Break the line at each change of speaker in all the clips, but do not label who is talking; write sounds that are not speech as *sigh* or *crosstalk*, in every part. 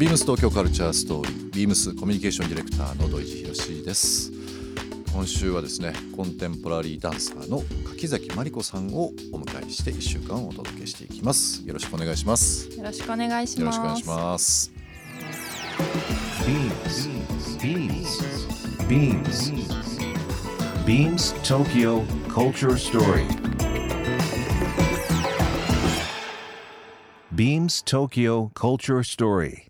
ビームス東京カルチャーストーリービームスコミュニケーションディレクターの土井博です今週はですねコンテンポラリーダンサーの柿崎真理子さんをお迎えして1週間お届けしていきますよろしくお願いします
よろしくお願いします
よろしくお願いします
Beams. Beams. Beams Tokyo Culture Story. Beams Tokyo Culture Story.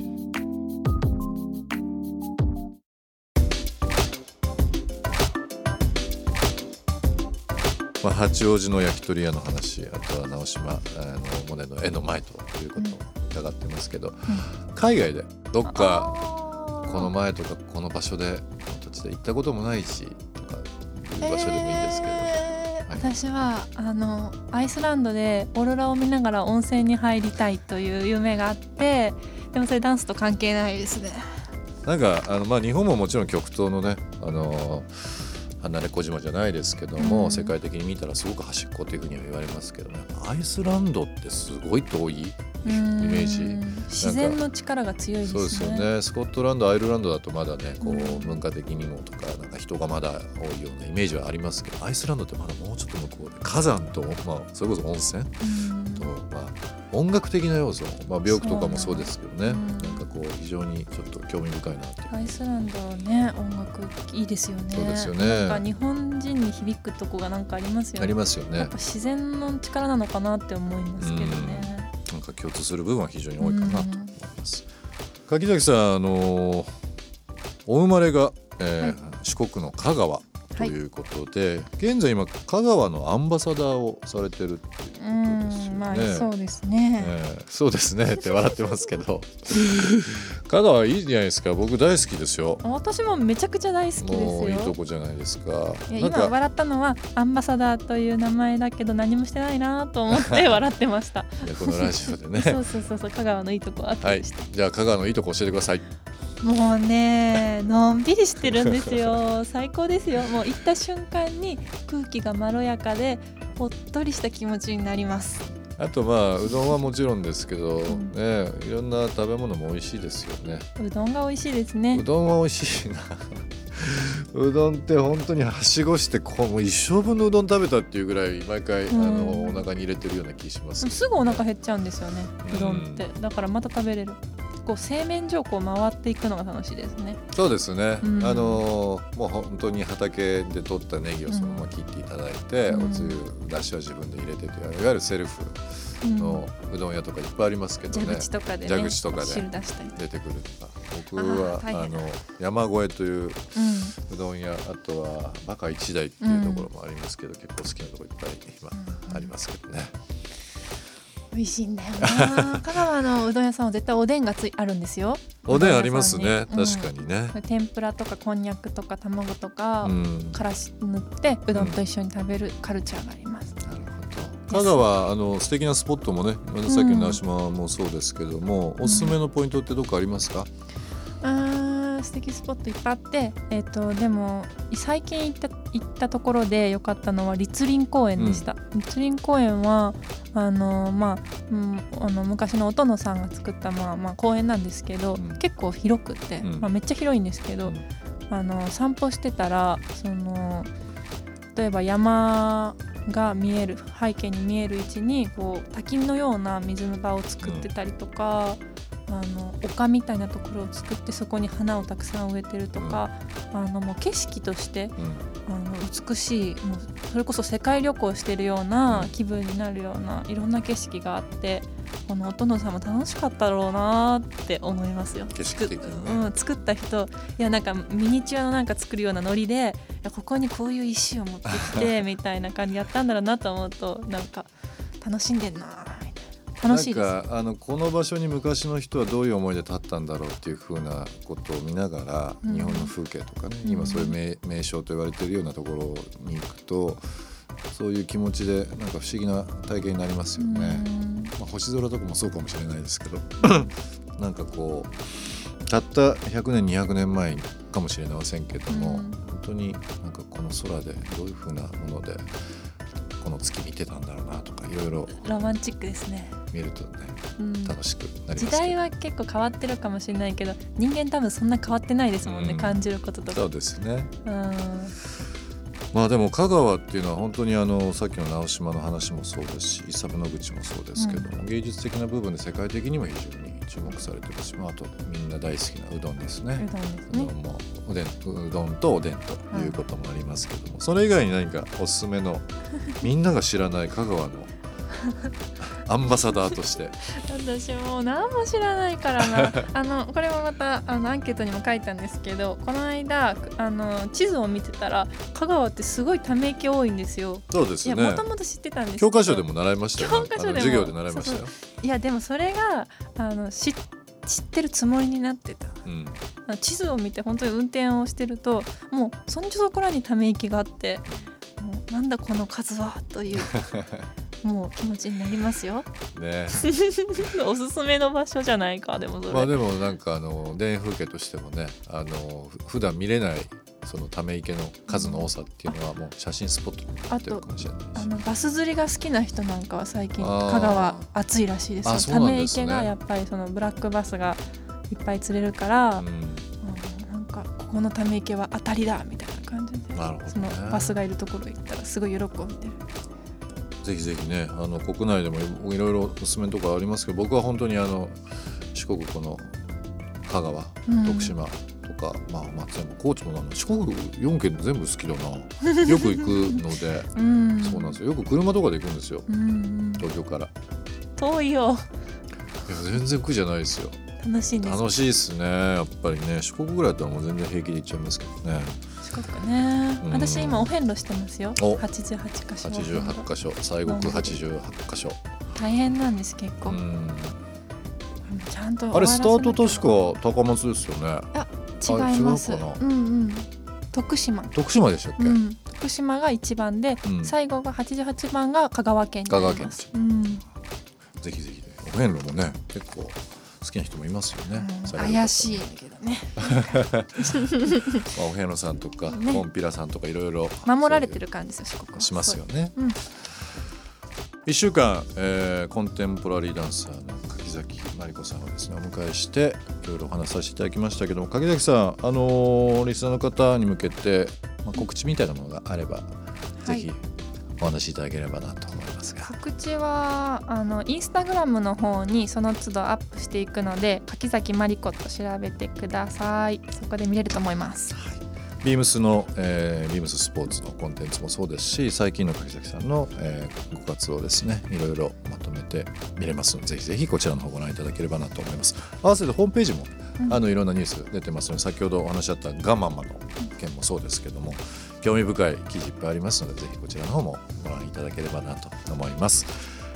まあ、八王子の焼き鳥屋の話あとは直島あのモネの絵の前ということを伺ってますけど、海外でどっかこの前とかこの場所でこの土地で行ったこともないしとかいう場所でもいいんですけど、
えー
はい。
私はあのアイスランドでオーロラを見ながら温泉に入りたいという夢があってでもそれダンスと関係ないですね。
なんかあの、まあ、日本ももちろん極東のねあの離れ小島じゃないですけども、
うん
世界的に見たらすごく端っこっていうふうには言われますけどね。アイスランドってすごい遠い
イメ
ージ。
自然の力が強いですね。
そうですよね。スコットランドアイルランドだとまだねこう
うん
文化的にもとかなんか人がまだ多いようなイメージはありますけどアイスランドってまだもうちょっと向こうで火山と、まあ、それこそ温泉
うん。
と、まあ、音楽的な要素、まあ、病気とかもそうですけどねこう非常にちょっと興味深いな
アイスランドね。音楽いいですよね。
そうですよね。
なんか日本人に響くとこがなんかありますよね。
ありますよね。
やっぱ自然の力なのかなって思いますけどね。
なんか共通する部分は非常に多いかなと思います。柿崎さん、あのお生まれが、えー
はい。
四国の香川ということで、現在今香川のアンバサダーをされてるっていうことですよ
うんまあ
ね。
そうですね、
えーそうですね。*laughs* って笑ってますけど。香川いいじゃないですか。僕大好きですよ。
私もめちゃくちゃ大好きですよ。
いいとこじゃないですか。
今笑ったのはアンバサダーという名前だけど何もしてないなと思って *laughs* 笑ってました。
このラジオでね。*laughs*
そうそうそうそう香川のいいとこあった
はい
りして、
じゃあ香川のいいとこ教えてください
もうねのんびりしてるんですよ。*laughs* 最高ですよ。もう行った瞬間に空気がまろやかでほっとりした気持ちになります。
あとまあうどんはもちろんですけど、
ん。
ねいろんな食べ物も美味しいですよね。
うどんが美味しいですね。
うどんは美味しいな。*laughs* うどんって本当にはしごしてこうもう一生分のうどん食べたっていうぐらい毎回、
うん。
あのお腹に入れてるような気しますけど。
すぐお腹減っちゃうんですよね
うん。
うどんって。だからまた食べれるこう製麺所をこう回っていくのが楽しいですね。
そうですね、
うん。
あのもう本当に畑で取ったネギをそのまま切っていただいて、
うん。
おつゆだしは自分で入れてといういわゆるセルフ
うん。
のうどん屋とかいっぱいありますけどね、
蛇口とかでね
蛇口とかで
汁出
てくるとか。僕は
あ
の山越えという
うん。
うどん屋あとはバカ一台っていうところもありますけど、結構好きなところいっぱい今
うん。
ありますけどね、
美味しいんだよな *laughs* 香川のうどん屋さんは絶対おでんがついあるんですよ。
おでんありますね。
う
確かにね、
天ぷらとかこんにゃくとか卵とか、
うん。
からし塗ってうどんと一緒に食べるカルチャーがあります、
なるほど。香川あの素敵なスポットもねさっきの直島もそうですけども、おすすめのポイントってどこありますか、
あー素敵スポットいっぱいあって、えっとでも最近行った行ったところで良かったのは栗林公園でした、栗林公園はあの、まあうん、あの昔のお殿さんが作った、まあまあ、公園なんですけど、
うん。
結構広くて、
うん。
まあ、めっちゃ広いんですけど、
うん。
あの散歩してたらその例えば山が見える背景に見える位置にこう滝のような水の場を作ってたりとか、あの丘みたいなところを作ってそこに花をたくさん植えてるとか、あのもう景色として
うん。
あの美しいもうそれこそ世界旅行してるような気分になるようないろんな景色があってこのお殿さんも楽しかったろうなって思いますよ。
景色的にね。
作っうん、作った人いやなんかミニチュアのなんか作るようなノリでここにこういう石を持ってきて *laughs* みたいな感じでやったんだろうなと思うとなんか楽しんでんな楽しいです。
なんかあのこの場所に昔の人はどういう思いで立ったんだろうっていうふうなことを見ながら、
うん。
日本の風景とかね、
うん。
今そういう名名称と言われているようなところに行くとそういう気持ちでなんか不思議な体験になりますよね。
うん。
まあ、星空とかもそうかもしれないですけど *coughs* なんかこうたった100年200年前かもしれませんけども、
うん。
本当になんかこの空でどういうふうなものでこの月見てたんだろうなとかいろいろ。
ロマンチックですね、
見るとね
うん
楽しくなり
時
ますけど。
代は結構変わってるかもしれないけど人間多分そんな変わってないですもんね、
うん。
感じることとか。
そうですね。
うん。
まあでも香川っていうのは本当にあのさっきの直島の話もそうですし伊佐部の口もそうですけども、芸術的な部分で世界的にも非常に注目されてるし、まあ、あとみんな大好きなうどんですね。
うどんね。
もおでんうどんとおでんということもありますけども、それ以外に何かおすすめの *laughs* みんなが知らない香川のアンバサダーとして。
私もう何も知らないからな。*laughs* あのこれもまたあのアンケートにも書いたんですけどこの間あの地図を見てたら香川ってすごいため池多いんですよ。
そうですね。
いやもともと知ってたんです
教科書でも習いました
教科書でも。
授業で習いましたよ。
いやでもそれがあの知知ってるつもりになってた。
うん、
地図を見て本当に運転をしてるともうそんじょそこらにため池があってもうなんだこの数はという *laughs* もう気持ちになりますよ。
ね。*laughs*
おすすめの場所じゃないかでも
まあでもなんかあの田園風景としてもねあのふ普段見れないそのため池の数の多さっていうのはもう写真スポットになってるかもしれないし
あのバス釣りが好きな人なんかは最近香川暑いらしいですよ。
あそう
ため池がやっぱりそのブラックバスがいっぱい釣れるから、
うん。
うんなんかここのため池は当たりだみたいな感じで
なるほど
その
ね
バスがいるところ行ったらすごい喜んでる
ぜひぜひねあの国内でもいろいろおすすめのところありますけど僕は本当にあの四国この香川
うん。
徳島とか、まあ松山高知もなんだ四国4県全部好きだな。よく行くので *laughs*
うん。
そうなんですよ。よく車とかで行くんですよ。
うんうん。
東京から。い
遠いよ。
や全然苦じゃないですよ。
楽しいんです。
楽しいですねやっぱりね。四国ぐらいだったらもう全然平気で行っちゃいますけどね
四国ね、
うん。
私今お遍路してますよ。
お。
88箇所。
88箇所。西国88箇所。
大変なんです結構、
うん。
ちゃんと
あれスタート確
か
か高松ですよね。
違います。
う
んうん。徳島。
徳島でしたっけ、
うん、徳島が1番で、
うん。
最後が88番が香川県になります。
香
うん。
ぜひぜひねお遍路もね結構好きな人もいますよね、
うん。怪しいけどね。
まあ、お遍路さんとか、
ね。
コンピラさんとかいろいろ。
守られてる感じですよ
しますよね。
うん。
1週間、えーコンテンポラリーダンサーの柿崎真理子さんをですねお迎えしていろいろお話しさせていただきましたけども柿崎さん、あのーリスナーの方に向けて、まあ、告知みたいなものがあれば、ぜひお話しいただければなとますが。
告知はあのインスタグラムの方にその都度アップしていくので柿崎まりこと調べてください。そこで見れると思います。
ビームスの、えービームススポーツのコンテンツもそうですし最近の柿崎さんの、えーご活をですね。いろいろまとめて見れますのでぜひぜひこちらの方ご覧いただければなと思います。合わせてホームページも、
うん
あのいろんなニュース出てますので先ほどお話しあったガンマンマの件もそうですけども興味深い記事いっぱいありますのでぜひこちらの方もご覧いただければなと思います。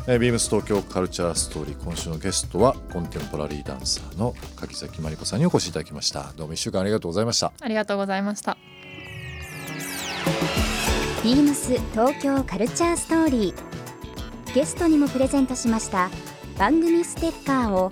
えービームス東京カルチャーストーリー今週のゲストはコンテンポラリーダンサーの柿崎真理子さんにお越しいただきました。どうも一週間ありがとうございました。
ありがとうございました。
ビームス東京カルチャーストーリー。ゲストにもプレゼントしました番組ステッカーを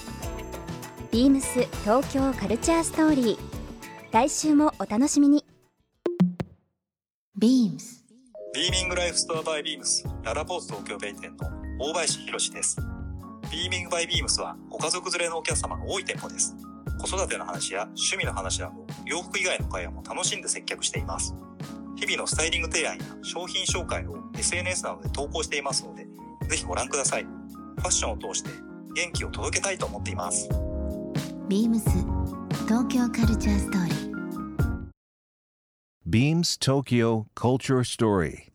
ビームス東京カルチャーストーリー来週もお楽しみに
BEAMS
ビーミングライフストアバイビームスララポーズ東京弁店の大林博史です。ビーミングバイビームスはご家族連れのお客様が多い店舗です。子育ての話や趣味の話など洋服以外の会話も楽しんで接客しています。日々のスタイリング提案や商品紹介を SNS などで投稿していますので、ぜひご覧ください。ファッションを通して元気を届けたいと思っています。
BEAMS 東京カルチャーストーリー
Beams Tokyo Culture Story.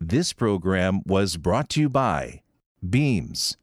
This program was brought to you by Beams.